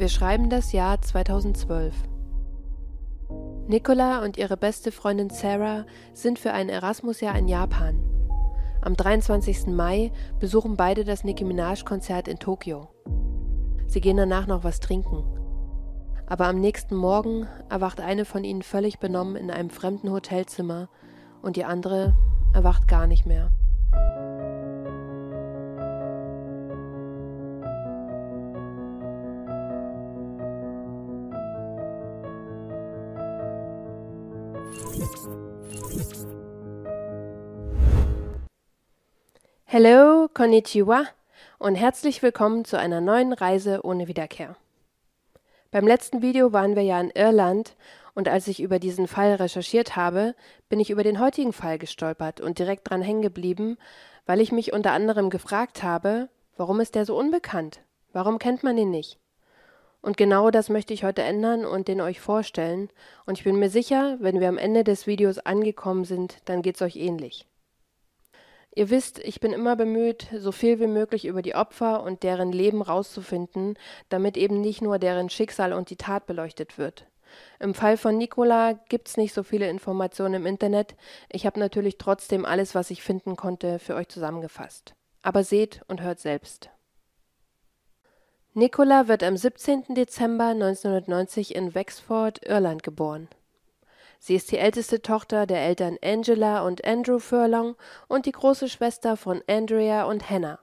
Wir schreiben das Jahr 2012. Nicola und ihre beste Freundin Sarah sind für ein Erasmus-Jahr in Japan. Am 23. Mai besuchen beide das Nicki Minaj-Konzert in Tokio. Sie gehen danach noch was trinken. Aber am nächsten Morgen erwacht eine von ihnen völlig benommen in einem fremden Hotelzimmer und die andere erwacht gar nicht mehr. Hello, konnichiwa und herzlich willkommen zu einer neuen Reise ohne Wiederkehr. Beim letzten Video waren wir ja in Irland und als ich über diesen Fall recherchiert habe, bin ich über den heutigen Fall gestolpert und direkt dran hängen geblieben, weil ich mich unter anderem gefragt habe, warum ist der so unbekannt? Warum kennt man ihn nicht? Und genau das möchte ich heute ändern und den euch vorstellen, und ich bin mir sicher, wenn wir am Ende des Videos angekommen sind, dann geht's euch ähnlich. Ihr wisst, ich bin immer bemüht, so viel wie möglich über die Opfer und deren Leben rauszufinden, damit eben nicht nur deren Schicksal und die Tat beleuchtet wird. Im Fall von Nicola gibt's nicht so viele Informationen im Internet. Ich habe natürlich trotzdem alles, was ich finden konnte, für euch zusammengefasst. Aber seht und hört selbst. Nicola wird am 17. Dezember 1990 in Wexford, Irland geboren. Sie ist die älteste Tochter der Eltern Angela und Andrew Furlong und die große Schwester von Andrea und Hannah.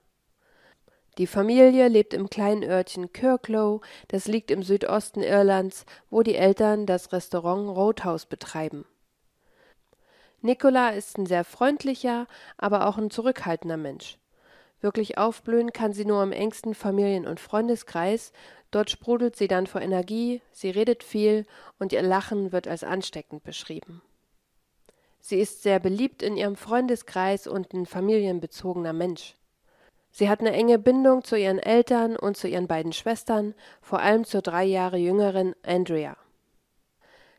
Die Familie lebt im kleinen Örtchen Kirklow, das liegt im Südosten Irlands, wo die Eltern das Restaurant Roadhouse betreiben. Nicola ist ein sehr freundlicher, aber auch ein zurückhaltender Mensch. Wirklich aufblühen kann sie nur im engsten Familien- und Freundeskreis, dort sprudelt sie dann vor Energie, sie redet viel und ihr Lachen wird als ansteckend beschrieben. Sie ist sehr beliebt in ihrem Freundeskreis und ein familienbezogener Mensch. Sie hat eine enge Bindung zu ihren Eltern und zu ihren beiden Schwestern, vor allem zur drei Jahre jüngeren Andrea.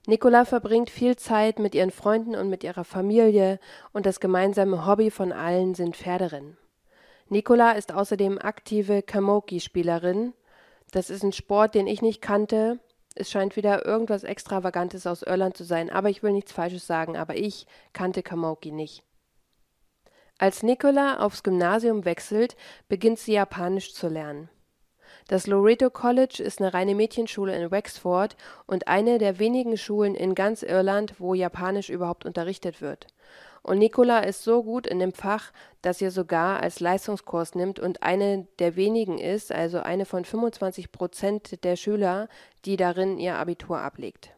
Nicola verbringt viel Zeit mit ihren Freunden und mit ihrer Familie und das gemeinsame Hobby von allen sind Pferderennen. Nicola ist außerdem aktive Camoki-Spielerin. Das ist ein Sport, den ich nicht kannte. Es scheint wieder irgendwas Extravagantes aus Irland zu sein, aber ich will nichts Falsches sagen, aber ich kannte Camoki nicht. Als Nicola aufs Gymnasium wechselt, beginnt sie Japanisch zu lernen. Das Loreto College ist eine reine Mädchenschule in Wexford und eine der wenigen Schulen in ganz Irland, wo Japanisch überhaupt unterrichtet wird. Und Nicola ist so gut in dem Fach, dass sie sogar als Leistungskurs nimmt und eine der wenigen ist, also eine von 25 Prozent der Schüler, die darin ihr Abitur ablegt.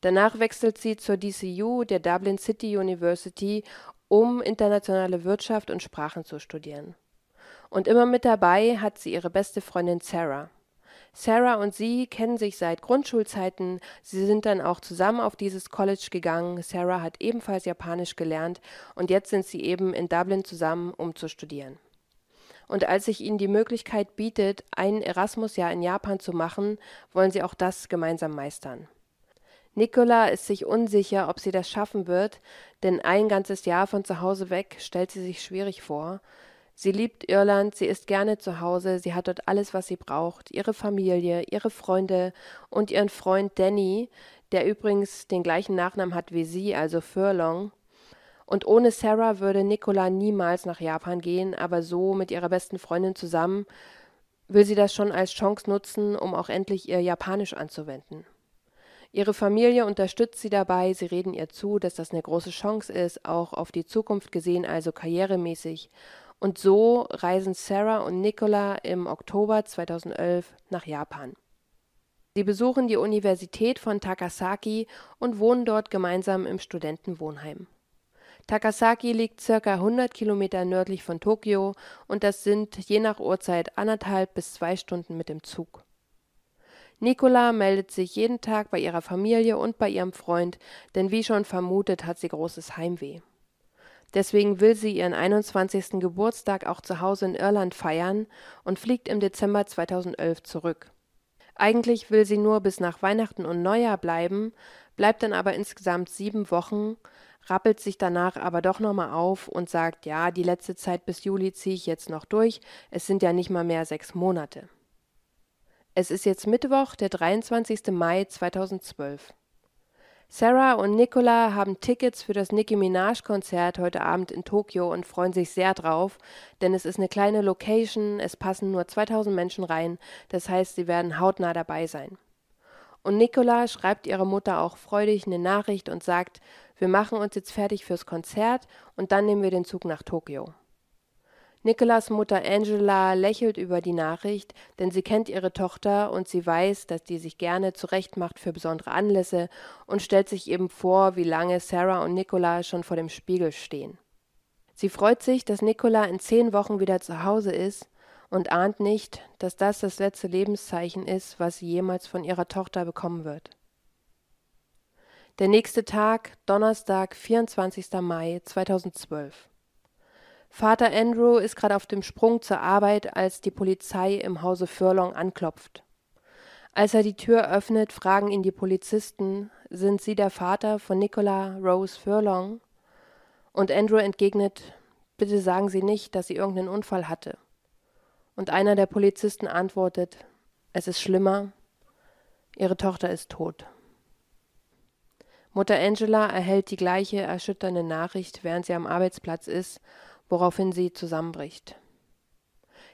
Danach wechselt sie zur DCU, der Dublin City University, um internationale Wirtschaft und Sprachen zu studieren. Und immer mit dabei hat sie ihre beste Freundin Sarah. Sarah und sie kennen sich seit Grundschulzeiten. Sie sind dann auch zusammen auf dieses College gegangen. Sarah hat ebenfalls Japanisch gelernt und jetzt sind sie eben in Dublin zusammen, um zu studieren. Und als sich ihnen die Möglichkeit bietet, ein Erasmus-Jahr in Japan zu machen, wollen sie auch das gemeinsam meistern. Nicola ist sich unsicher, ob sie das schaffen wird, denn ein ganzes Jahr von zu Hause weg stellt sie sich schwierig vor. Sie liebt Irland, sie ist gerne zu Hause, sie hat dort alles, was sie braucht, ihre Familie, ihre Freunde und ihren Freund Danny, der übrigens den gleichen Nachnamen hat wie sie, also Furlong. Und ohne Sarah würde Nicola niemals nach Japan gehen, aber so mit ihrer besten Freundin zusammen will sie das schon als Chance nutzen, um auch endlich ihr Japanisch anzuwenden. Ihre Familie unterstützt sie dabei, sie reden ihr zu, dass das eine große Chance ist, auch auf die Zukunft gesehen, also karrieremäßig. Und so reisen Sarah und Nicola im Oktober 2011 nach Japan. Sie besuchen die Universität von Takasaki und wohnen dort gemeinsam im Studentenwohnheim. Takasaki liegt circa 100 Kilometer nördlich von Tokio und das sind je nach Uhrzeit anderthalb bis zwei Stunden mit dem Zug. Nicola meldet sich jeden Tag bei ihrer Familie und bei ihrem Freund, denn wie schon vermutet hat sie großes Heimweh. Deswegen will sie ihren 21. Geburtstag auch zu Hause in Irland feiern und fliegt im Dezember 2011 zurück. Eigentlich will sie nur bis nach Weihnachten und Neujahr bleiben, bleibt dann aber insgesamt sieben Wochen, rappelt sich danach aber doch nochmal auf und sagt, ja, die letzte Zeit bis Juli ziehe ich jetzt noch durch, es sind ja nicht mal mehr sechs Monate. Es ist jetzt Mittwoch, der 23. Mai 2012. Sarah und Nicola haben Tickets für das Nicki Minaj-Konzert heute Abend in Tokio und freuen sich sehr drauf, denn es ist eine kleine Location, es passen nur 2000 Menschen rein, das heißt, sie werden hautnah dabei sein. Und Nicola schreibt ihrer Mutter auch freudig eine Nachricht und sagt, wir machen uns jetzt fertig fürs Konzert und dann nehmen wir den Zug nach Tokio. Nicolas Mutter Angela lächelt über die Nachricht, denn sie kennt ihre Tochter und sie weiß, dass die sich gerne zurechtmacht für besondere Anlässe und stellt sich eben vor, wie lange Sarah und Nicola schon vor dem Spiegel stehen. Sie freut sich, dass Nicola in zehn Wochen wieder zu Hause ist und ahnt nicht, dass das das letzte Lebenszeichen ist, was sie jemals von ihrer Tochter bekommen wird. Der nächste Tag, Donnerstag, 24. Mai 2012. Vater Andrew ist gerade auf dem Sprung zur Arbeit, als die Polizei im Hause Furlong anklopft. Als er die Tür öffnet, fragen ihn die Polizisten, sind Sie der Vater von Nicola Rose Furlong? Und Andrew entgegnet, bitte sagen Sie nicht, dass sie irgendeinen Unfall hatte. Und einer der Polizisten antwortet, es ist schlimmer, Ihre Tochter ist tot. Mutter Angela erhält die gleiche erschütternde Nachricht, während sie am Arbeitsplatz ist woraufhin sie zusammenbricht.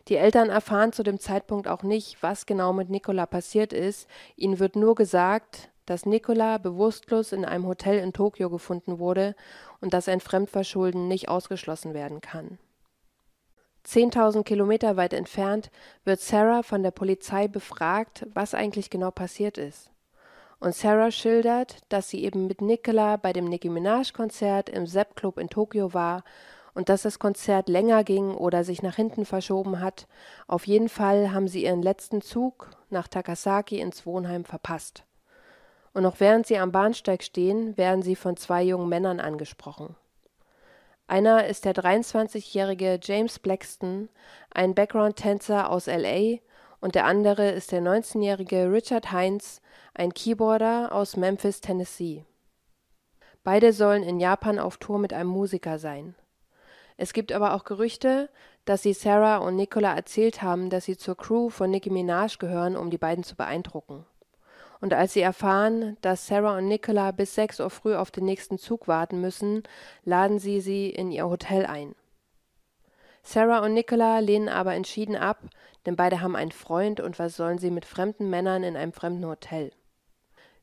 Die Eltern erfahren zu dem Zeitpunkt auch nicht, was genau mit Nicola passiert ist. Ihnen wird nur gesagt, dass Nicola bewusstlos in einem Hotel in Tokio gefunden wurde und dass ein Fremdverschulden nicht ausgeschlossen werden kann. Zehntausend Kilometer weit entfernt wird Sarah von der Polizei befragt, was eigentlich genau passiert ist. Und Sarah schildert, dass sie eben mit Nicola bei dem Nicki Minaj-Konzert im Sepp Club in Tokio war und dass das Konzert länger ging oder sich nach hinten verschoben hat. Auf jeden Fall haben sie ihren letzten Zug nach Takasaki ins Wohnheim verpasst. Und noch während sie am Bahnsteig stehen, werden sie von zwei jungen Männern angesprochen. Einer ist der 23-jährige James Blackston, ein Background-Tänzer aus LA, und der andere ist der 19-jährige Richard Heinz, ein Keyboarder aus Memphis, Tennessee. Beide sollen in Japan auf Tour mit einem Musiker sein. Es gibt aber auch Gerüchte, dass sie Sarah und Nicola erzählt haben, dass sie zur Crew von Nicki Minaj gehören, um die beiden zu beeindrucken. Und als sie erfahren, dass Sarah und Nicola bis sechs Uhr früh auf den nächsten Zug warten müssen, laden sie sie in ihr Hotel ein. Sarah und Nicola lehnen aber entschieden ab, denn beide haben einen Freund und was sollen sie mit fremden Männern in einem fremden Hotel?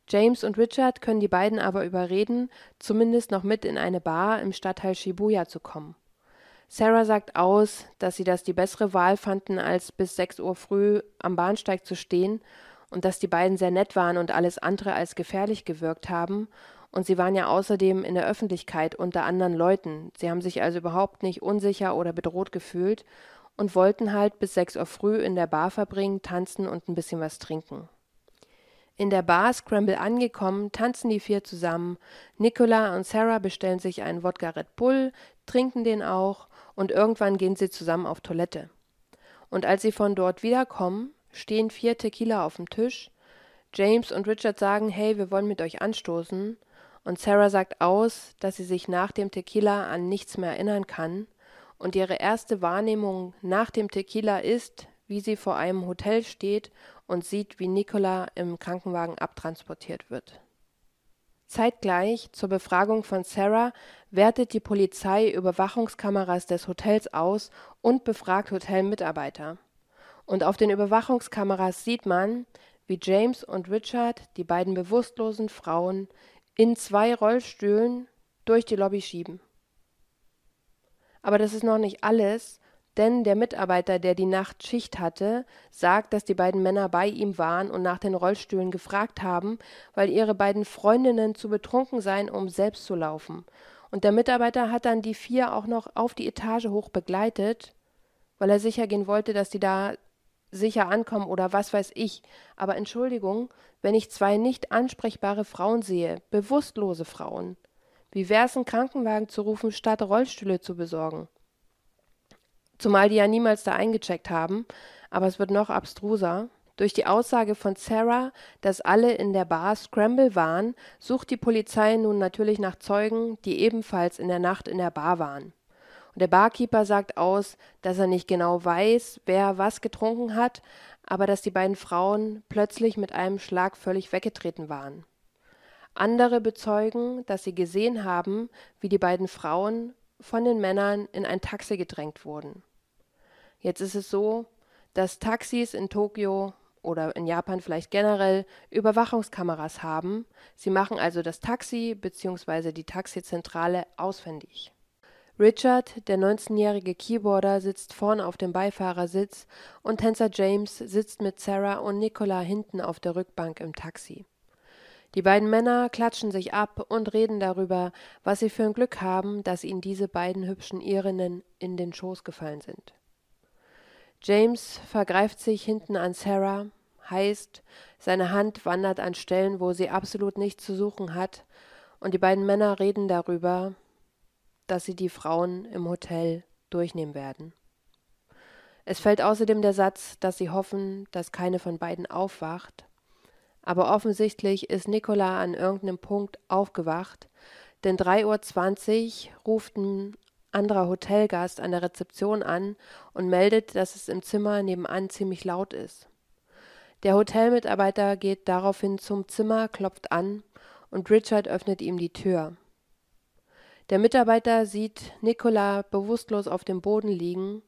James und Richard können die beiden aber überreden, zumindest noch mit in eine Bar im Stadtteil Shibuya zu kommen. Sarah sagt aus, dass sie das die bessere Wahl fanden, als bis sechs Uhr früh am Bahnsteig zu stehen und dass die beiden sehr nett waren und alles andere als gefährlich gewirkt haben. Und sie waren ja außerdem in der Öffentlichkeit unter anderen Leuten. Sie haben sich also überhaupt nicht unsicher oder bedroht gefühlt und wollten halt bis sechs Uhr früh in der Bar verbringen, tanzen und ein bisschen was trinken. In der Bar Scramble angekommen, tanzen die vier zusammen. Nicola und Sarah bestellen sich einen Wodka Red Bull, trinken den auch und irgendwann gehen sie zusammen auf Toilette. Und als sie von dort wiederkommen, stehen vier Tequila auf dem Tisch. James und Richard sagen, hey, wir wollen mit euch anstoßen. Und Sarah sagt aus, dass sie sich nach dem Tequila an nichts mehr erinnern kann. Und ihre erste Wahrnehmung nach dem Tequila ist, wie sie vor einem Hotel steht und sieht, wie Nicola im Krankenwagen abtransportiert wird. Zeitgleich zur Befragung von Sarah wertet die Polizei Überwachungskameras des Hotels aus und befragt Hotelmitarbeiter. Und auf den Überwachungskameras sieht man, wie James und Richard die beiden bewusstlosen Frauen in zwei Rollstühlen durch die Lobby schieben. Aber das ist noch nicht alles, denn der Mitarbeiter, der die Nacht Schicht hatte, sagt, dass die beiden Männer bei ihm waren und nach den Rollstühlen gefragt haben, weil ihre beiden Freundinnen zu betrunken seien, um selbst zu laufen. Und der Mitarbeiter hat dann die vier auch noch auf die Etage hoch begleitet, weil er sicher gehen wollte, dass die da sicher ankommen oder was weiß ich. Aber Entschuldigung, wenn ich zwei nicht ansprechbare Frauen sehe, bewusstlose Frauen, wie wär's, einen Krankenwagen zu rufen, statt Rollstühle zu besorgen? Zumal die ja niemals da eingecheckt haben, aber es wird noch abstruser. Durch die Aussage von Sarah, dass alle in der Bar Scramble waren, sucht die Polizei nun natürlich nach Zeugen, die ebenfalls in der Nacht in der Bar waren. Und der Barkeeper sagt aus, dass er nicht genau weiß, wer was getrunken hat, aber dass die beiden Frauen plötzlich mit einem Schlag völlig weggetreten waren. Andere bezeugen, dass sie gesehen haben, wie die beiden Frauen von den Männern in ein Taxi gedrängt wurden. Jetzt ist es so, dass Taxis in Tokio oder in Japan vielleicht generell Überwachungskameras haben. Sie machen also das Taxi bzw. die Taxizentrale auswendig. Richard, der 19-jährige Keyboarder, sitzt vorne auf dem Beifahrersitz und Tänzer James sitzt mit Sarah und Nicola hinten auf der Rückbank im Taxi. Die beiden Männer klatschen sich ab und reden darüber, was sie für ein Glück haben, dass ihnen diese beiden hübschen Irinnen in den Schoß gefallen sind. James vergreift sich hinten an Sarah, heißt, seine Hand wandert an Stellen, wo sie absolut nichts zu suchen hat, und die beiden Männer reden darüber, dass sie die Frauen im Hotel durchnehmen werden. Es fällt außerdem der Satz, dass sie hoffen, dass keine von beiden aufwacht. Aber offensichtlich ist Nicola an irgendeinem Punkt aufgewacht, denn 3.20 Uhr ruft anderer Hotelgast an der Rezeption an und meldet, dass es im Zimmer nebenan ziemlich laut ist. Der Hotelmitarbeiter geht daraufhin zum Zimmer, klopft an und Richard öffnet ihm die Tür. Der Mitarbeiter sieht Nicola bewusstlos auf dem Boden liegen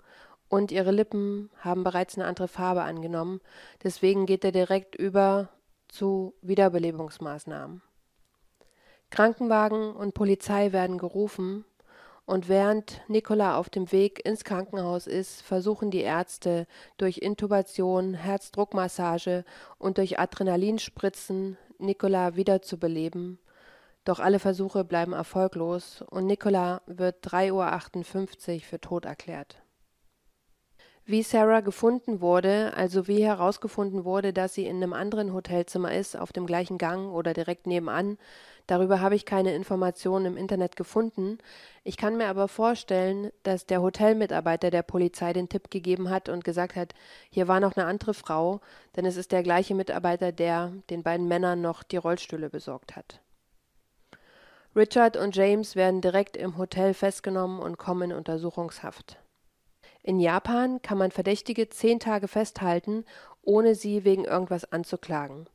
und ihre Lippen haben bereits eine andere Farbe angenommen. Deswegen geht er direkt über zu Wiederbelebungsmaßnahmen. Krankenwagen und Polizei werden gerufen und während Nicola auf dem Weg ins Krankenhaus ist, versuchen die Ärzte durch Intubation, Herzdruckmassage und durch Adrenalinspritzen Nicola wiederzubeleben doch alle Versuche bleiben erfolglos und Nicola wird 3.58 Uhr für tot erklärt. Wie Sarah gefunden wurde, also wie herausgefunden wurde, dass sie in einem anderen Hotelzimmer ist, auf dem gleichen Gang oder direkt nebenan, darüber habe ich keine Informationen im Internet gefunden. Ich kann mir aber vorstellen, dass der Hotelmitarbeiter der Polizei den Tipp gegeben hat und gesagt hat, hier war noch eine andere Frau, denn es ist der gleiche Mitarbeiter, der den beiden Männern noch die Rollstühle besorgt hat. Richard und James werden direkt im Hotel festgenommen und kommen in Untersuchungshaft. In Japan kann man Verdächtige zehn Tage festhalten, ohne sie wegen irgendwas anzuklagen.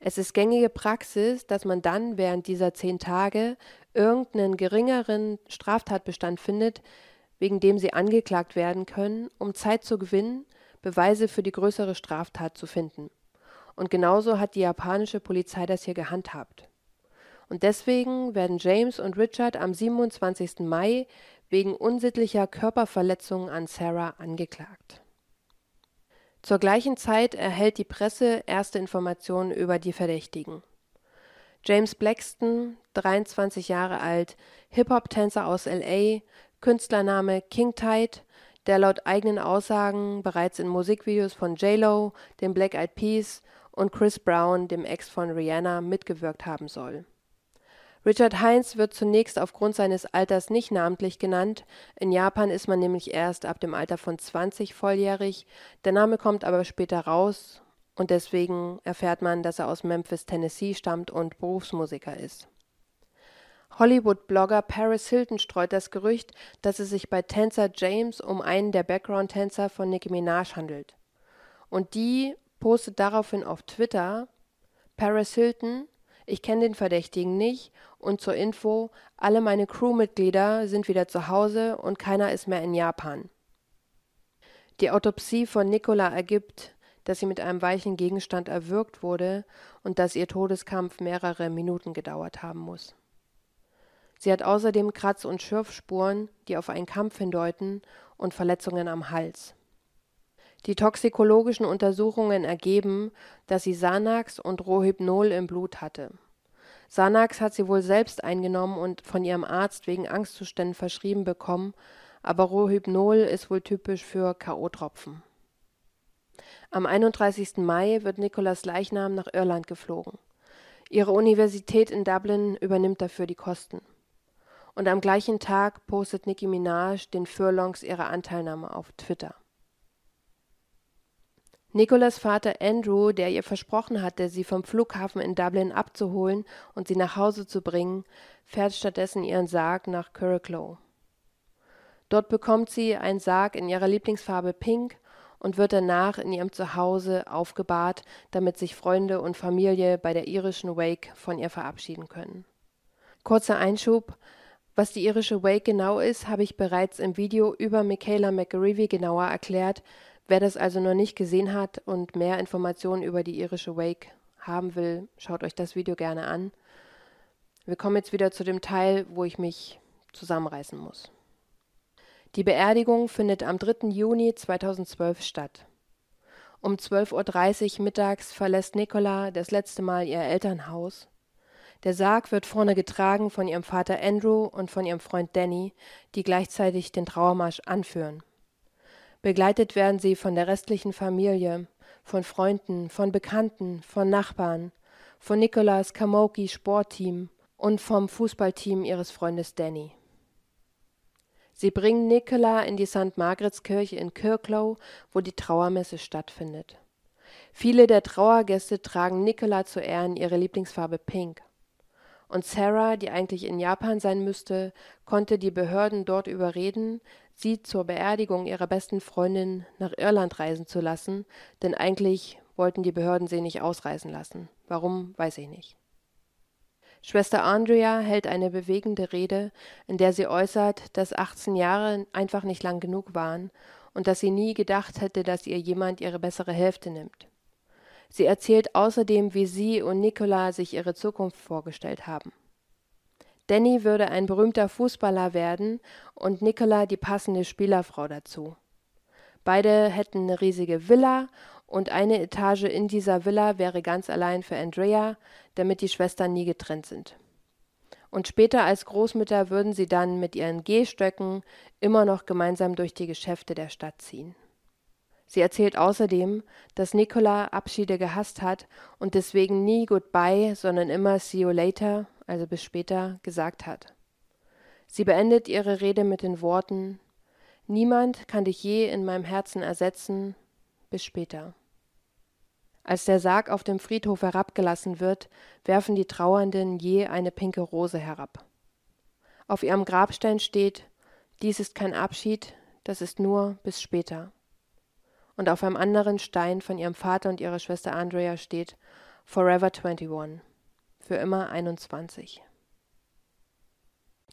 Es ist gängige Praxis, dass man dann während dieser zehn Tage irgendeinen geringeren Straftatbestand findet, wegen dem sie angeklagt werden können, um Zeit zu gewinnen, Beweise für die größere Straftat zu finden. Und genauso hat die japanische Polizei das hier gehandhabt und deswegen werden James und Richard am 27. Mai wegen unsittlicher Körperverletzungen an Sarah angeklagt. Zur gleichen Zeit erhält die Presse erste Informationen über die Verdächtigen. James Blackston, 23 Jahre alt, Hip-Hop-Tänzer aus LA, Künstlername King Tide, der laut eigenen Aussagen bereits in Musikvideos von J-Lo, dem Black Eyed Peas und Chris Brown, dem Ex von Rihanna, mitgewirkt haben soll. Richard Heinz wird zunächst aufgrund seines Alters nicht namentlich genannt, in Japan ist man nämlich erst ab dem Alter von 20 volljährig, der Name kommt aber später raus und deswegen erfährt man, dass er aus Memphis, Tennessee stammt und Berufsmusiker ist. Hollywood-Blogger Paris Hilton streut das Gerücht, dass es sich bei Tänzer James um einen der Background-Tänzer von Nicki Minaj handelt. Und die postet daraufhin auf Twitter Paris Hilton ich kenne den Verdächtigen nicht und zur Info, alle meine Crewmitglieder sind wieder zu Hause und keiner ist mehr in Japan. Die Autopsie von Nicola ergibt, dass sie mit einem weichen Gegenstand erwürgt wurde und dass ihr Todeskampf mehrere Minuten gedauert haben muss. Sie hat außerdem Kratz- und Schürfspuren, die auf einen Kampf hindeuten, und Verletzungen am Hals. Die toxikologischen Untersuchungen ergeben, dass sie Xanax und Rohypnol im Blut hatte. Xanax hat sie wohl selbst eingenommen und von ihrem Arzt wegen Angstzuständen verschrieben bekommen, aber Rohypnol ist wohl typisch für K.O.-Tropfen. Am 31. Mai wird Nicolas Leichnam nach Irland geflogen. Ihre Universität in Dublin übernimmt dafür die Kosten. Und am gleichen Tag postet Nicki Minaj den Furlongs ihre Anteilnahme auf Twitter. Nicolas Vater Andrew, der ihr versprochen hatte, sie vom Flughafen in Dublin abzuholen und sie nach Hause zu bringen, fährt stattdessen ihren Sarg nach Curraclow. Dort bekommt sie einen Sarg in ihrer Lieblingsfarbe Pink und wird danach in ihrem Zuhause aufgebahrt, damit sich Freunde und Familie bei der irischen Wake von ihr verabschieden können. Kurzer Einschub. Was die irische Wake genau ist, habe ich bereits im Video über Michaela McGreevy genauer erklärt. Wer das also noch nicht gesehen hat und mehr Informationen über die irische Wake haben will, schaut euch das Video gerne an. Wir kommen jetzt wieder zu dem Teil, wo ich mich zusammenreißen muss. Die Beerdigung findet am 3. Juni 2012 statt. Um 12.30 Uhr mittags verlässt Nicola das letzte Mal ihr Elternhaus. Der Sarg wird vorne getragen von ihrem Vater Andrew und von ihrem Freund Danny, die gleichzeitig den Trauermarsch anführen. Begleitet werden sie von der restlichen Familie, von Freunden, von Bekannten, von Nachbarn, von Nicolas Kamoki Sportteam und vom Fußballteam ihres Freundes Danny. Sie bringen Nicola in die St. Margretskirche in Kirklow, wo die Trauermesse stattfindet. Viele der Trauergäste tragen Nicola zu Ehren ihre Lieblingsfarbe Pink. Und Sarah, die eigentlich in Japan sein müsste, konnte die Behörden dort überreden, sie zur Beerdigung ihrer besten Freundin nach Irland reisen zu lassen, denn eigentlich wollten die Behörden sie nicht ausreisen lassen. Warum, weiß ich nicht. Schwester Andrea hält eine bewegende Rede, in der sie äußert, dass 18 Jahre einfach nicht lang genug waren und dass sie nie gedacht hätte, dass ihr jemand ihre bessere Hälfte nimmt. Sie erzählt außerdem, wie sie und Nicola sich ihre Zukunft vorgestellt haben. Danny würde ein berühmter Fußballer werden und Nicola die passende Spielerfrau dazu. Beide hätten eine riesige Villa und eine Etage in dieser Villa wäre ganz allein für Andrea, damit die Schwestern nie getrennt sind. Und später als Großmütter würden sie dann mit ihren Gehstöcken immer noch gemeinsam durch die Geschäfte der Stadt ziehen. Sie erzählt außerdem, dass Nicola Abschiede gehasst hat und deswegen nie Goodbye, sondern immer See you later also bis später, gesagt hat. Sie beendet ihre Rede mit den Worten Niemand kann dich je in meinem Herzen ersetzen, bis später. Als der Sarg auf dem Friedhof herabgelassen wird, werfen die Trauernden je eine pinke Rose herab. Auf ihrem Grabstein steht Dies ist kein Abschied, das ist nur bis später. Und auf einem anderen Stein von ihrem Vater und ihrer Schwester Andrea steht Forever 21 für immer 21.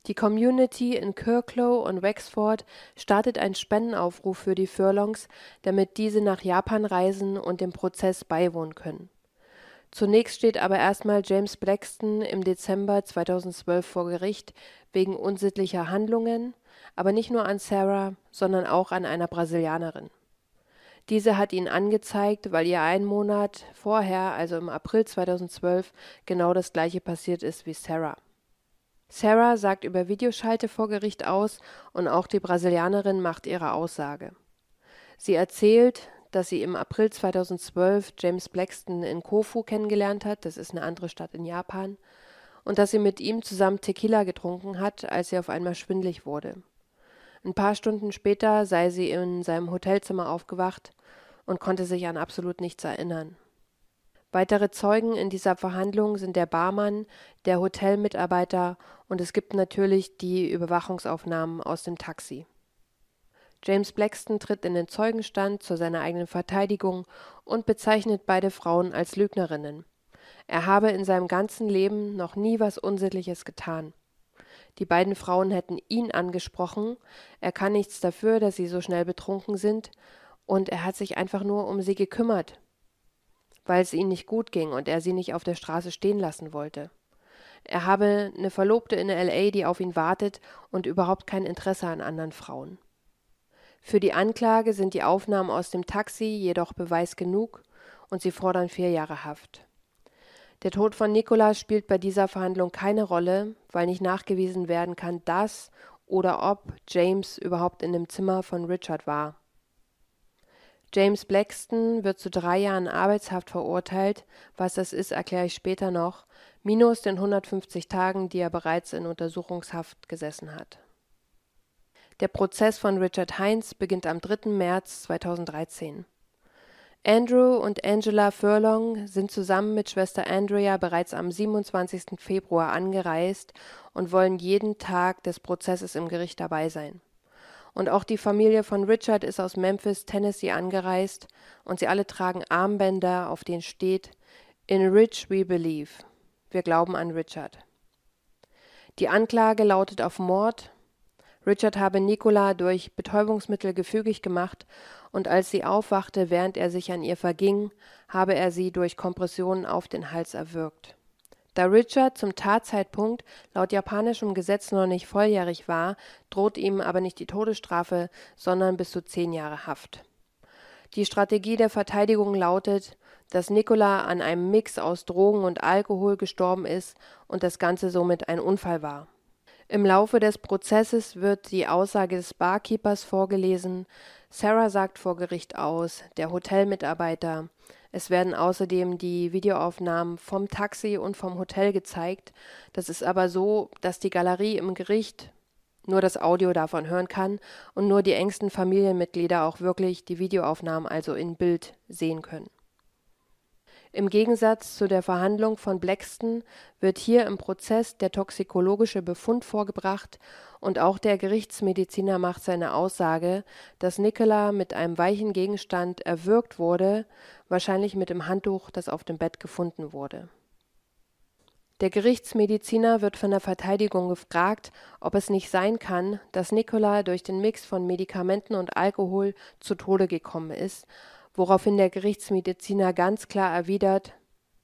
Die Community in Kirklow und Wexford startet einen Spendenaufruf für die Furlongs, damit diese nach Japan reisen und dem Prozess beiwohnen können. Zunächst steht aber erstmal James Blackston im Dezember 2012 vor Gericht wegen unsittlicher Handlungen, aber nicht nur an Sarah, sondern auch an einer Brasilianerin. Diese hat ihn angezeigt, weil ihr einen Monat vorher, also im April 2012, genau das gleiche passiert ist wie Sarah. Sarah sagt über Videoschalte vor Gericht aus und auch die Brasilianerin macht ihre Aussage. Sie erzählt, dass sie im April 2012 James Blackston in Kofu kennengelernt hat, das ist eine andere Stadt in Japan, und dass sie mit ihm zusammen Tequila getrunken hat, als sie auf einmal schwindlig wurde. Ein paar Stunden später sei sie in seinem Hotelzimmer aufgewacht und konnte sich an absolut nichts erinnern. Weitere Zeugen in dieser Verhandlung sind der Barmann, der Hotelmitarbeiter und es gibt natürlich die Überwachungsaufnahmen aus dem Taxi. James Blackston tritt in den Zeugenstand zu seiner eigenen Verteidigung und bezeichnet beide Frauen als Lügnerinnen. Er habe in seinem ganzen Leben noch nie was Unsittliches getan. Die beiden Frauen hätten ihn angesprochen, er kann nichts dafür, dass sie so schnell betrunken sind, und er hat sich einfach nur um sie gekümmert, weil es ihnen nicht gut ging und er sie nicht auf der Straße stehen lassen wollte. Er habe eine Verlobte in LA, die auf ihn wartet und überhaupt kein Interesse an anderen Frauen. Für die Anklage sind die Aufnahmen aus dem Taxi jedoch Beweis genug und sie fordern vier Jahre Haft. Der Tod von Nicolas spielt bei dieser Verhandlung keine Rolle, weil nicht nachgewiesen werden kann, dass oder ob James überhaupt in dem Zimmer von Richard war. James Blackston wird zu drei Jahren Arbeitshaft verurteilt. Was das ist, erkläre ich später noch. Minus den 150 Tagen, die er bereits in Untersuchungshaft gesessen hat. Der Prozess von Richard Heinz beginnt am 3. März 2013. Andrew und Angela Furlong sind zusammen mit Schwester Andrea bereits am 27. Februar angereist und wollen jeden Tag des Prozesses im Gericht dabei sein. Und auch die Familie von Richard ist aus Memphis, Tennessee angereist und sie alle tragen Armbänder, auf denen steht In Rich we believe. Wir glauben an Richard. Die Anklage lautet auf Mord. Richard habe Nicola durch Betäubungsmittel gefügig gemacht und als sie aufwachte, während er sich an ihr verging, habe er sie durch Kompressionen auf den Hals erwürgt. Da Richard zum Tatzeitpunkt laut japanischem Gesetz noch nicht volljährig war, droht ihm aber nicht die Todesstrafe, sondern bis zu zehn Jahre Haft. Die Strategie der Verteidigung lautet, dass Nicola an einem Mix aus Drogen und Alkohol gestorben ist und das Ganze somit ein Unfall war. Im Laufe des Prozesses wird die Aussage des Barkeepers vorgelesen, Sarah sagt vor Gericht aus, der Hotelmitarbeiter, es werden außerdem die Videoaufnahmen vom Taxi und vom Hotel gezeigt. Das ist aber so, dass die Galerie im Gericht nur das Audio davon hören kann und nur die engsten Familienmitglieder auch wirklich die Videoaufnahmen, also in Bild, sehen können. Im Gegensatz zu der Verhandlung von Blackston wird hier im Prozess der toxikologische Befund vorgebracht und auch der Gerichtsmediziner macht seine Aussage, dass Nicola mit einem weichen Gegenstand erwürgt wurde, wahrscheinlich mit dem Handtuch, das auf dem Bett gefunden wurde. Der Gerichtsmediziner wird von der Verteidigung gefragt, ob es nicht sein kann, dass Nicola durch den Mix von Medikamenten und Alkohol zu Tode gekommen ist, woraufhin der Gerichtsmediziner ganz klar erwidert,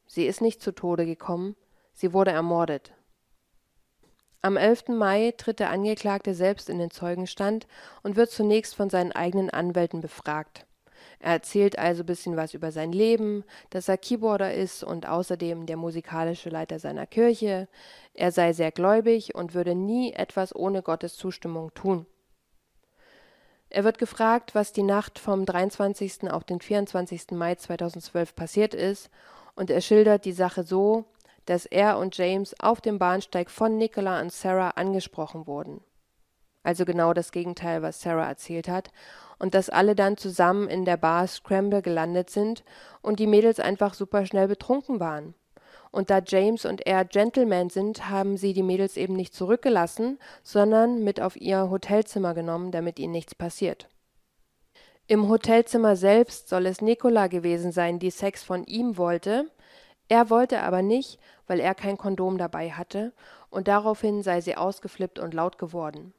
sie ist nicht zu Tode gekommen, sie wurde ermordet. Am 11. Mai tritt der Angeklagte selbst in den Zeugenstand und wird zunächst von seinen eigenen Anwälten befragt. Er erzählt also ein bisschen was über sein Leben, dass er Keyboarder ist und außerdem der musikalische Leiter seiner Kirche. Er sei sehr gläubig und würde nie etwas ohne Gottes Zustimmung tun. Er wird gefragt, was die Nacht vom 23. auf den 24. Mai 2012 passiert ist, und er schildert die Sache so, dass er und James auf dem Bahnsteig von Nicola und Sarah angesprochen wurden. Also genau das Gegenteil, was Sarah erzählt hat, und dass alle dann zusammen in der Bar Scramble gelandet sind und die Mädels einfach super schnell betrunken waren. Und da James und er Gentlemen sind, haben sie die Mädels eben nicht zurückgelassen, sondern mit auf ihr Hotelzimmer genommen, damit ihnen nichts passiert. Im Hotelzimmer selbst soll es Nicola gewesen sein, die Sex von ihm wollte. Er wollte aber nicht, weil er kein Kondom dabei hatte, und daraufhin sei sie ausgeflippt und laut geworden.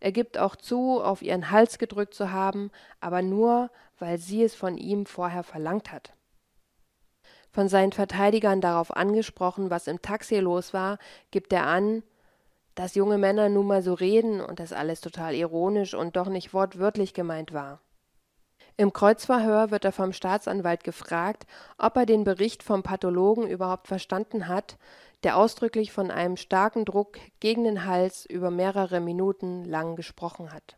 Er gibt auch zu, auf ihren Hals gedrückt zu haben, aber nur, weil sie es von ihm vorher verlangt hat. Von seinen Verteidigern darauf angesprochen, was im Taxi los war, gibt er an, dass junge Männer nun mal so reden und das alles total ironisch und doch nicht wortwörtlich gemeint war. Im Kreuzverhör wird er vom Staatsanwalt gefragt, ob er den Bericht vom Pathologen überhaupt verstanden hat, der ausdrücklich von einem starken Druck gegen den Hals über mehrere Minuten lang gesprochen hat.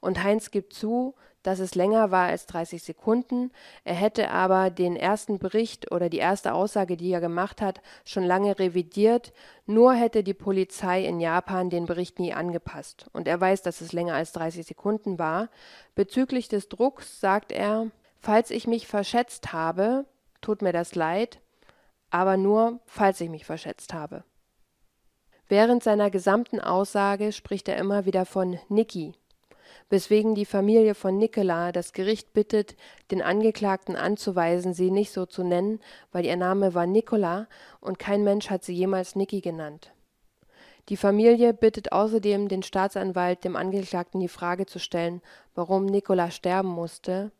Und Heinz gibt zu, dass es länger war als 30 Sekunden. Er hätte aber den ersten Bericht oder die erste Aussage, die er gemacht hat, schon lange revidiert. Nur hätte die Polizei in Japan den Bericht nie angepasst. Und er weiß, dass es länger als 30 Sekunden war. Bezüglich des Drucks sagt er, falls ich mich verschätzt habe, tut mir das leid, aber nur, falls ich mich verschätzt habe. Während seiner gesamten Aussage spricht er immer wieder von Niki, weswegen die Familie von Nicola das Gericht bittet, den Angeklagten anzuweisen, sie nicht so zu nennen, weil ihr Name war Nicola und kein Mensch hat sie jemals Niki genannt. Die Familie bittet außerdem den Staatsanwalt, dem Angeklagten die Frage zu stellen, warum Nicola sterben musste,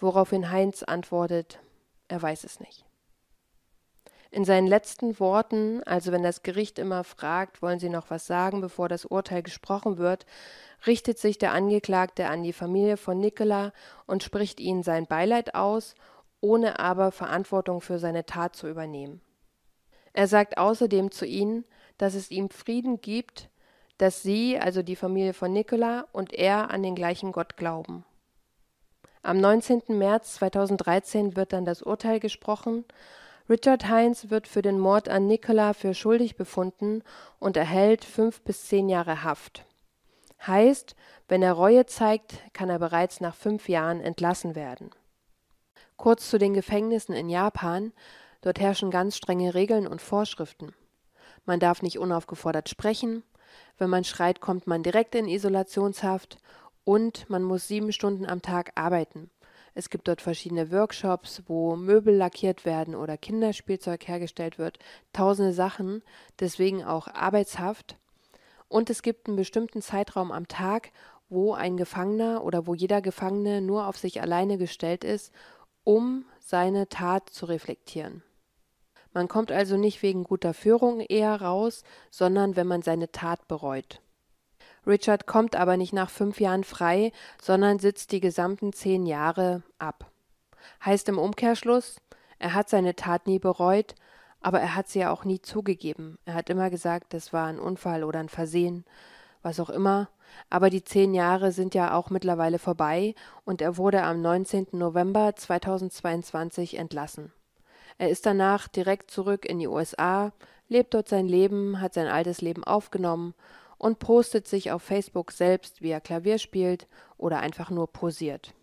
woraufhin Heinz antwortet, er weiß es nicht. In seinen letzten Worten, also wenn das Gericht immer fragt, wollen Sie noch was sagen, bevor das Urteil gesprochen wird, richtet sich der Angeklagte an die Familie von Nicola und spricht ihnen sein Beileid aus, ohne aber Verantwortung für seine Tat zu übernehmen. Er sagt außerdem zu ihnen, dass es ihm Frieden gibt, dass sie, also die Familie von Nicola, und er an den gleichen Gott glauben. Am 19. März 2013 wird dann das Urteil gesprochen. Richard Heinz wird für den Mord an Nicola für schuldig befunden und erhält fünf bis zehn Jahre Haft. Heißt, wenn er Reue zeigt, kann er bereits nach fünf Jahren entlassen werden. Kurz zu den Gefängnissen in Japan. Dort herrschen ganz strenge Regeln und Vorschriften. Man darf nicht unaufgefordert sprechen. Wenn man schreit, kommt man direkt in Isolationshaft und man muss sieben Stunden am Tag arbeiten. Es gibt dort verschiedene Workshops, wo Möbel lackiert werden oder Kinderspielzeug hergestellt wird. Tausende Sachen, deswegen auch Arbeitshaft. Und es gibt einen bestimmten Zeitraum am Tag, wo ein Gefangener oder wo jeder Gefangene nur auf sich alleine gestellt ist, um seine Tat zu reflektieren. Man kommt also nicht wegen guter Führung eher raus, sondern wenn man seine Tat bereut. Richard kommt aber nicht nach fünf Jahren frei, sondern sitzt die gesamten zehn Jahre ab. Heißt im Umkehrschluss, er hat seine Tat nie bereut, aber er hat sie ja auch nie zugegeben. Er hat immer gesagt, das war ein Unfall oder ein Versehen, was auch immer. Aber die zehn Jahre sind ja auch mittlerweile vorbei und er wurde am 19. November 2022 entlassen. Er ist danach direkt zurück in die USA, lebt dort sein Leben, hat sein altes Leben aufgenommen und postet sich auf Facebook selbst, wie er Klavier spielt oder einfach nur posiert.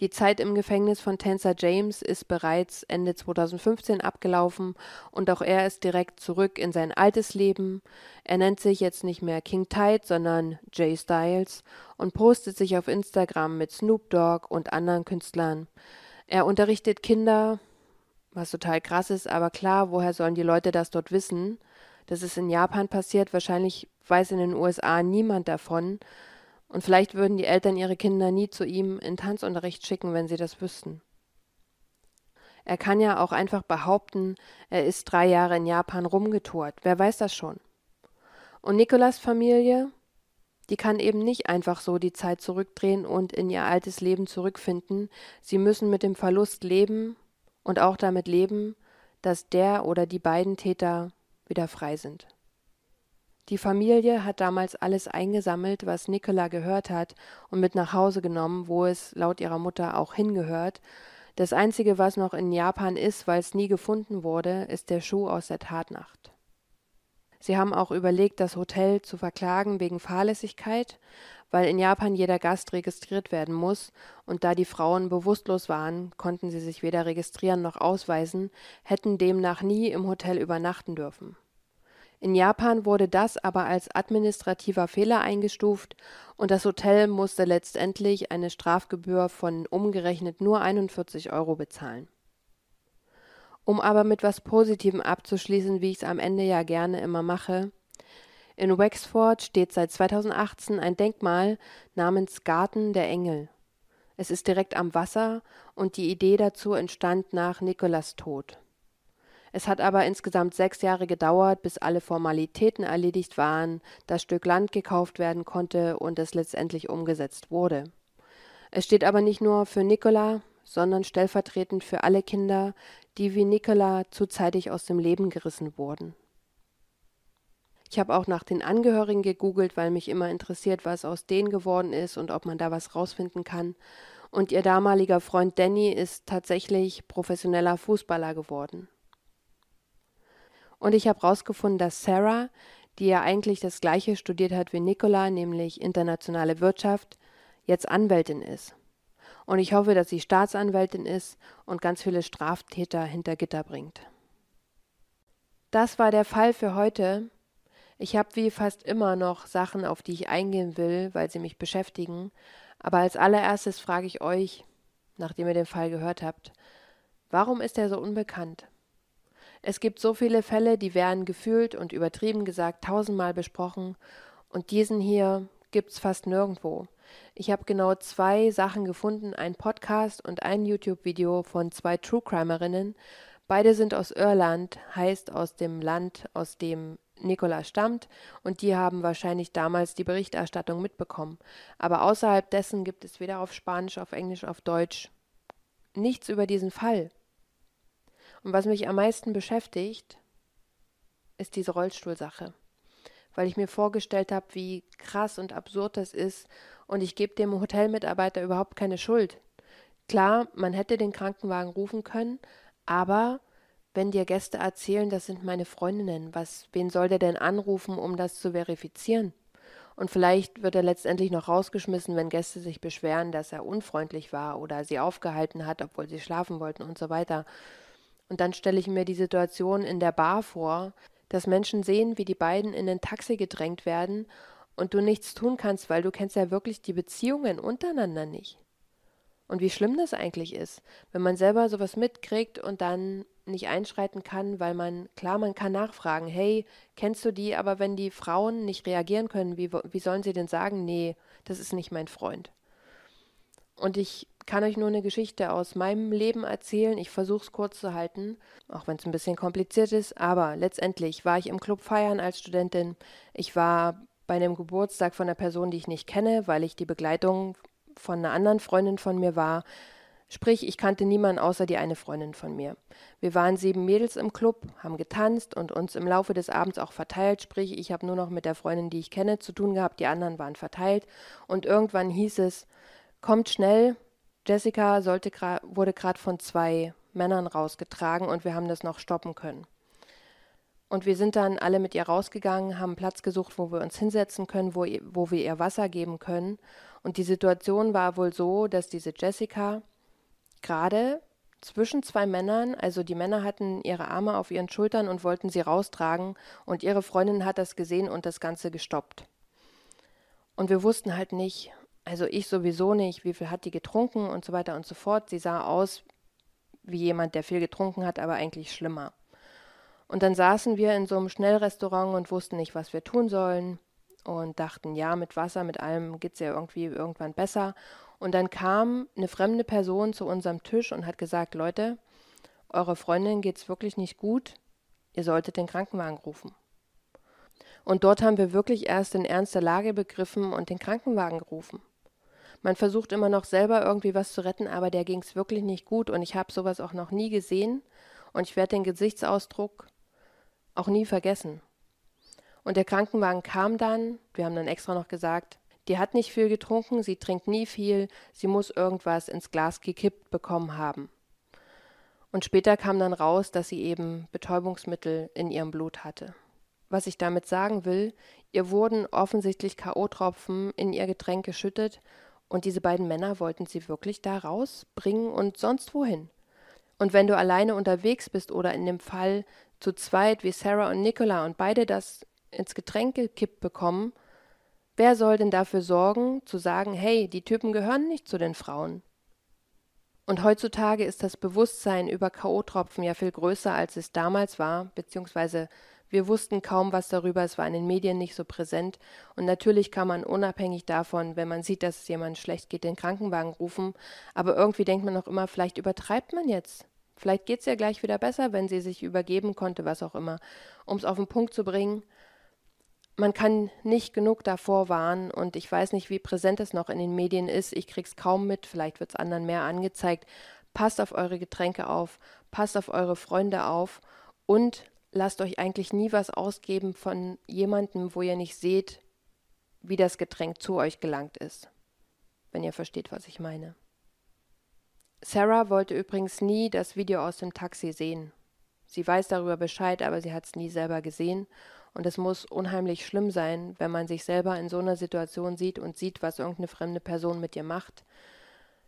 Die Zeit im Gefängnis von Tänzer James ist bereits Ende 2015 abgelaufen und auch er ist direkt zurück in sein altes Leben. Er nennt sich jetzt nicht mehr King Tide, sondern Jay Styles und postet sich auf Instagram mit Snoop Dogg und anderen Künstlern. Er unterrichtet Kinder, was total krass ist, aber klar, woher sollen die Leute das dort wissen? Das ist in Japan passiert, wahrscheinlich weiß in den USA niemand davon. Und vielleicht würden die Eltern ihre Kinder nie zu ihm in Tanzunterricht schicken, wenn sie das wüssten. Er kann ja auch einfach behaupten, er ist drei Jahre in Japan rumgetourt. Wer weiß das schon? Und Nikolas Familie, die kann eben nicht einfach so die Zeit zurückdrehen und in ihr altes Leben zurückfinden. Sie müssen mit dem Verlust leben und auch damit leben, dass der oder die beiden Täter wieder frei sind. Die Familie hat damals alles eingesammelt, was Nicola gehört hat, und mit nach Hause genommen, wo es laut ihrer Mutter auch hingehört. Das Einzige, was noch in Japan ist, weil es nie gefunden wurde, ist der Schuh aus der Tatnacht. Sie haben auch überlegt, das Hotel zu verklagen wegen Fahrlässigkeit, weil in Japan jeder Gast registriert werden muss, und da die Frauen bewusstlos waren, konnten sie sich weder registrieren noch ausweisen, hätten demnach nie im Hotel übernachten dürfen. In Japan wurde das aber als administrativer Fehler eingestuft und das Hotel musste letztendlich eine Strafgebühr von umgerechnet nur 41 Euro bezahlen. Um aber mit was Positivem abzuschließen, wie ich es am Ende ja gerne immer mache, in Wexford steht seit 2018 ein Denkmal namens Garten der Engel. Es ist direkt am Wasser und die Idee dazu entstand nach Nikolas Tod. Es hat aber insgesamt sechs Jahre gedauert, bis alle Formalitäten erledigt waren, das Stück Land gekauft werden konnte und es letztendlich umgesetzt wurde. Es steht aber nicht nur für Nikola, sondern stellvertretend für alle Kinder, die wie Nikola zuzeitig aus dem Leben gerissen wurden. Ich habe auch nach den Angehörigen gegoogelt, weil mich immer interessiert, was aus denen geworden ist und ob man da was rausfinden kann. Und ihr damaliger Freund Danny ist tatsächlich professioneller Fußballer geworden. Und ich habe herausgefunden, dass Sarah, die ja eigentlich das gleiche studiert hat wie Nicola, nämlich internationale Wirtschaft, jetzt Anwältin ist. Und ich hoffe, dass sie Staatsanwältin ist und ganz viele Straftäter hinter Gitter bringt. Das war der Fall für heute. Ich habe wie fast immer noch Sachen, auf die ich eingehen will, weil sie mich beschäftigen. Aber als allererstes frage ich euch, nachdem ihr den Fall gehört habt, warum ist er so unbekannt? Es gibt so viele Fälle, die werden gefühlt und übertrieben gesagt tausendmal besprochen, und diesen hier gibt's fast nirgendwo. Ich habe genau zwei Sachen gefunden, ein Podcast und ein YouTube-Video von zwei True Crimerinnen. Beide sind aus Irland, heißt aus dem Land, aus dem Nikola stammt, und die haben wahrscheinlich damals die Berichterstattung mitbekommen. Aber außerhalb dessen gibt es weder auf Spanisch, auf Englisch, auf Deutsch nichts über diesen Fall. Und was mich am meisten beschäftigt, ist diese Rollstuhlsache. Weil ich mir vorgestellt habe, wie krass und absurd das ist Und ich gebe dem Hotelmitarbeiter überhaupt keine Schuld. Klar, man hätte den Krankenwagen rufen können, aber wenn dir Gäste erzählen, das sind meine Freundinnen, was, wen soll der denn anrufen, um das zu verifizieren? Und vielleicht wird er letztendlich noch rausgeschmissen, wenn Gäste sich beschweren, dass er unfreundlich war oder sie aufgehalten hat, obwohl sie schlafen wollten und so weiter. Und dann stelle ich mir die Situation in der Bar vor, dass Menschen sehen, wie die beiden in ein Taxi gedrängt werden und du nichts tun kannst, weil du kennst ja wirklich die Beziehungen untereinander nicht. Und wie schlimm das eigentlich ist, wenn man selber sowas mitkriegt und dann nicht einschreiten kann, weil man, klar, man kann nachfragen, hey, kennst du die, aber wenn die Frauen nicht reagieren können, wie, wie sollen sie denn sagen, nee, das ist nicht mein Freund. Und ich kann euch nur eine Geschichte aus meinem Leben erzählen. Ich versuche es kurz zu halten, auch wenn es ein bisschen kompliziert ist. Aber letztendlich war ich im Club feiern als Studentin. Ich war bei einem Geburtstag von einer Person, die ich nicht kenne, weil ich die Begleitung von einer anderen Freundin von mir war. Sprich, ich kannte niemanden außer die eine Freundin von mir. Wir waren sieben Mädels im Club, haben getanzt und uns im Laufe des Abends auch verteilt. Sprich, ich habe nur noch mit der Freundin, die ich kenne, zu tun gehabt. Die anderen waren verteilt. Und irgendwann hieß es, kommt schnell. Jessica sollte wurde gerade von zwei Männern rausgetragen und wir haben das noch stoppen können. Und wir sind dann alle mit ihr rausgegangen, haben Platz gesucht, wo wir uns hinsetzen können, wo, wo wir ihr Wasser geben können. Und die Situation war wohl so, dass diese Jessica gerade zwischen zwei Männern, also die Männer hatten ihre Arme auf ihren Schultern und wollten sie raustragen, und ihre Freundin hat das gesehen und das Ganze gestoppt. Und wir wussten halt nicht, also ich sowieso nicht, wie viel hat die getrunken und so weiter und so fort. Sie sah aus wie jemand, der viel getrunken hat, aber eigentlich schlimmer. Und dann saßen wir in so einem Schnellrestaurant und wussten nicht, was wir tun sollen und dachten, ja, mit Wasser, mit allem geht's ja irgendwie irgendwann besser. Und dann kam eine fremde Person zu unserem Tisch und hat gesagt, Leute, eure Freundin geht's wirklich nicht gut, ihr solltet den Krankenwagen rufen. Und dort haben wir wirklich erst in ernster Lage begriffen und den Krankenwagen gerufen. Man versucht immer noch selber irgendwie was zu retten, aber der ging's wirklich nicht gut und ich habe sowas auch noch nie gesehen und ich werde den Gesichtsausdruck auch nie vergessen. Und der Krankenwagen kam dann, wir haben dann extra noch gesagt, die hat nicht viel getrunken, sie trinkt nie viel, sie muss irgendwas ins Glas gekippt bekommen haben. Und später kam dann raus, dass sie eben Betäubungsmittel in ihrem Blut hatte. Was ich damit sagen will, ihr wurden offensichtlich K.O.-Tropfen in ihr Getränk geschüttet und diese beiden Männer wollten sie wirklich da rausbringen und sonst wohin. Und wenn du alleine unterwegs bist oder in dem Fall zu zweit wie Sarah und Nicola und beide das ins Getränk gekippt bekommen, wer soll denn dafür sorgen, zu sagen, hey, die Typen gehören nicht zu den Frauen? Und heutzutage ist das Bewusstsein über K.O.-Tropfen ja viel größer, als es damals war, beziehungsweise wir wussten kaum was darüber, es war in den Medien nicht so präsent. Und natürlich kann man unabhängig davon, wenn man sieht, dass es jemandem schlecht geht, den Krankenwagen rufen. Aber irgendwie denkt man auch immer, vielleicht übertreibt man jetzt. Vielleicht geht es ja gleich wieder besser, wenn sie sich übergeben konnte, was auch immer. Um es auf den Punkt zu bringen, man kann nicht genug davor warnen und ich weiß nicht, wie präsent es noch in den Medien ist. Ich krieg's kaum mit, vielleicht wird es anderen mehr angezeigt. Passt auf eure Getränke auf, passt auf eure Freunde auf und lasst euch eigentlich nie was ausgeben von jemandem, wo ihr nicht seht, wie das Getränk zu euch gelangt ist. Wenn ihr versteht, was ich meine. Sarah wollte übrigens nie das Video aus dem Taxi sehen. Sie weiß darüber Bescheid, aber sie hat es nie selber gesehen. Und es muss unheimlich schlimm sein, wenn man sich selber in so einer Situation sieht und sieht, was irgendeine fremde Person mit dir macht.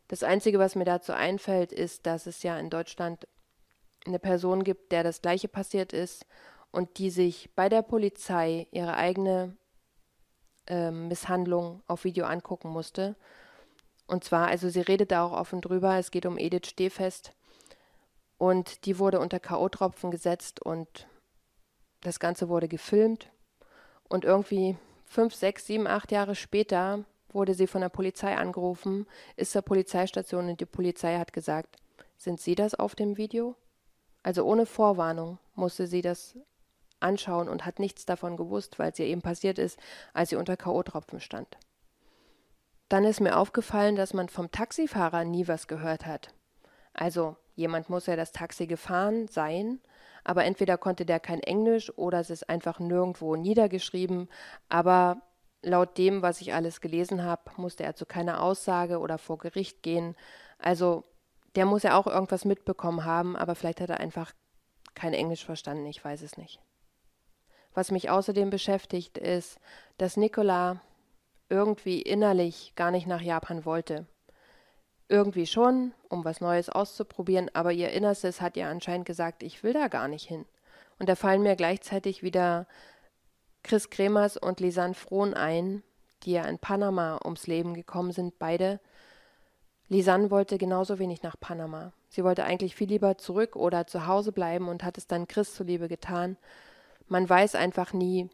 Das Einzige, was mir dazu einfällt, ist, dass es ja in Deutschland eine Person gibt, der das gleiche passiert ist und die sich bei der Polizei ihre eigene äh, Misshandlung auf Video angucken musste und zwar, also sie redet da auch offen drüber, es geht um Edith Stehfest. Und die wurde unter K.O.-Tropfen gesetzt und das Ganze wurde gefilmt. Und irgendwie fünf, sechs, sieben, acht Jahre später wurde sie von der Polizei angerufen, ist zur Polizeistation und die Polizei hat gesagt, sind Sie das auf dem Video? Also ohne Vorwarnung musste sie das anschauen und hat nichts davon gewusst, weil es ihr eben passiert ist, als sie unter K.O.-Tropfen stand. Dann ist mir aufgefallen, dass man vom Taxifahrer nie was gehört hat. Also, jemand muss ja das Taxi gefahren sein, aber entweder konnte der kein Englisch oder es ist einfach nirgendwo niedergeschrieben, aber laut dem, was ich alles gelesen habe, musste er zu keiner Aussage oder vor Gericht gehen. Also der muss ja auch irgendwas mitbekommen haben, aber vielleicht hat er einfach kein Englisch verstanden, ich weiß es nicht. Was mich außerdem beschäftigt, ist, dass Nicola irgendwie innerlich gar nicht nach Japan wollte. Irgendwie schon, um was Neues auszuprobieren, aber ihr Innerstes hat ihr anscheinend gesagt, ich will da gar nicht hin. Und da fallen mir gleichzeitig wieder Chris Kremers und Lisanne Frohn ein, die ja in Panama ums Leben gekommen sind, beide. Lisanne wollte genauso wenig nach Panama. Sie wollte eigentlich viel lieber zurück oder zu Hause bleiben und hat es dann Chris zuliebe getan. Man weiß einfach nie,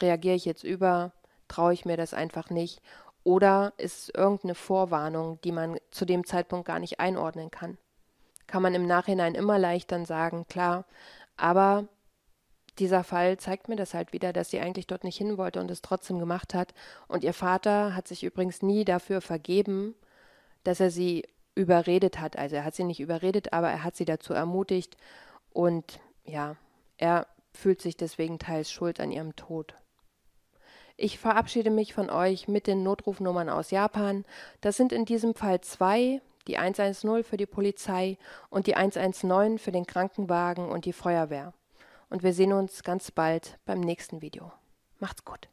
reagiere ich jetzt über, traue ich mir das einfach nicht oder ist es irgendeine Vorwarnung, die man zu dem Zeitpunkt gar nicht einordnen kann? Kann man im Nachhinein immer leicht dann sagen, klar, aber dieser Fall zeigt mir das halt wieder, dass sie eigentlich dort nicht hin wollte und es trotzdem gemacht hat. Und ihr Vater hat sich übrigens nie dafür vergeben, dass er sie überredet hat. Also er hat sie nicht überredet, aber er hat sie dazu ermutigt. Und ja, er fühlt sich deswegen teils schuld an ihrem Tod. Ich verabschiede mich von euch mit den Notrufnummern aus Japan. Das sind in diesem Fall zwei, die 110 für die Polizei und die 119 für den Krankenwagen und die Feuerwehr. Und wir sehen uns ganz bald beim nächsten Video. Macht's gut.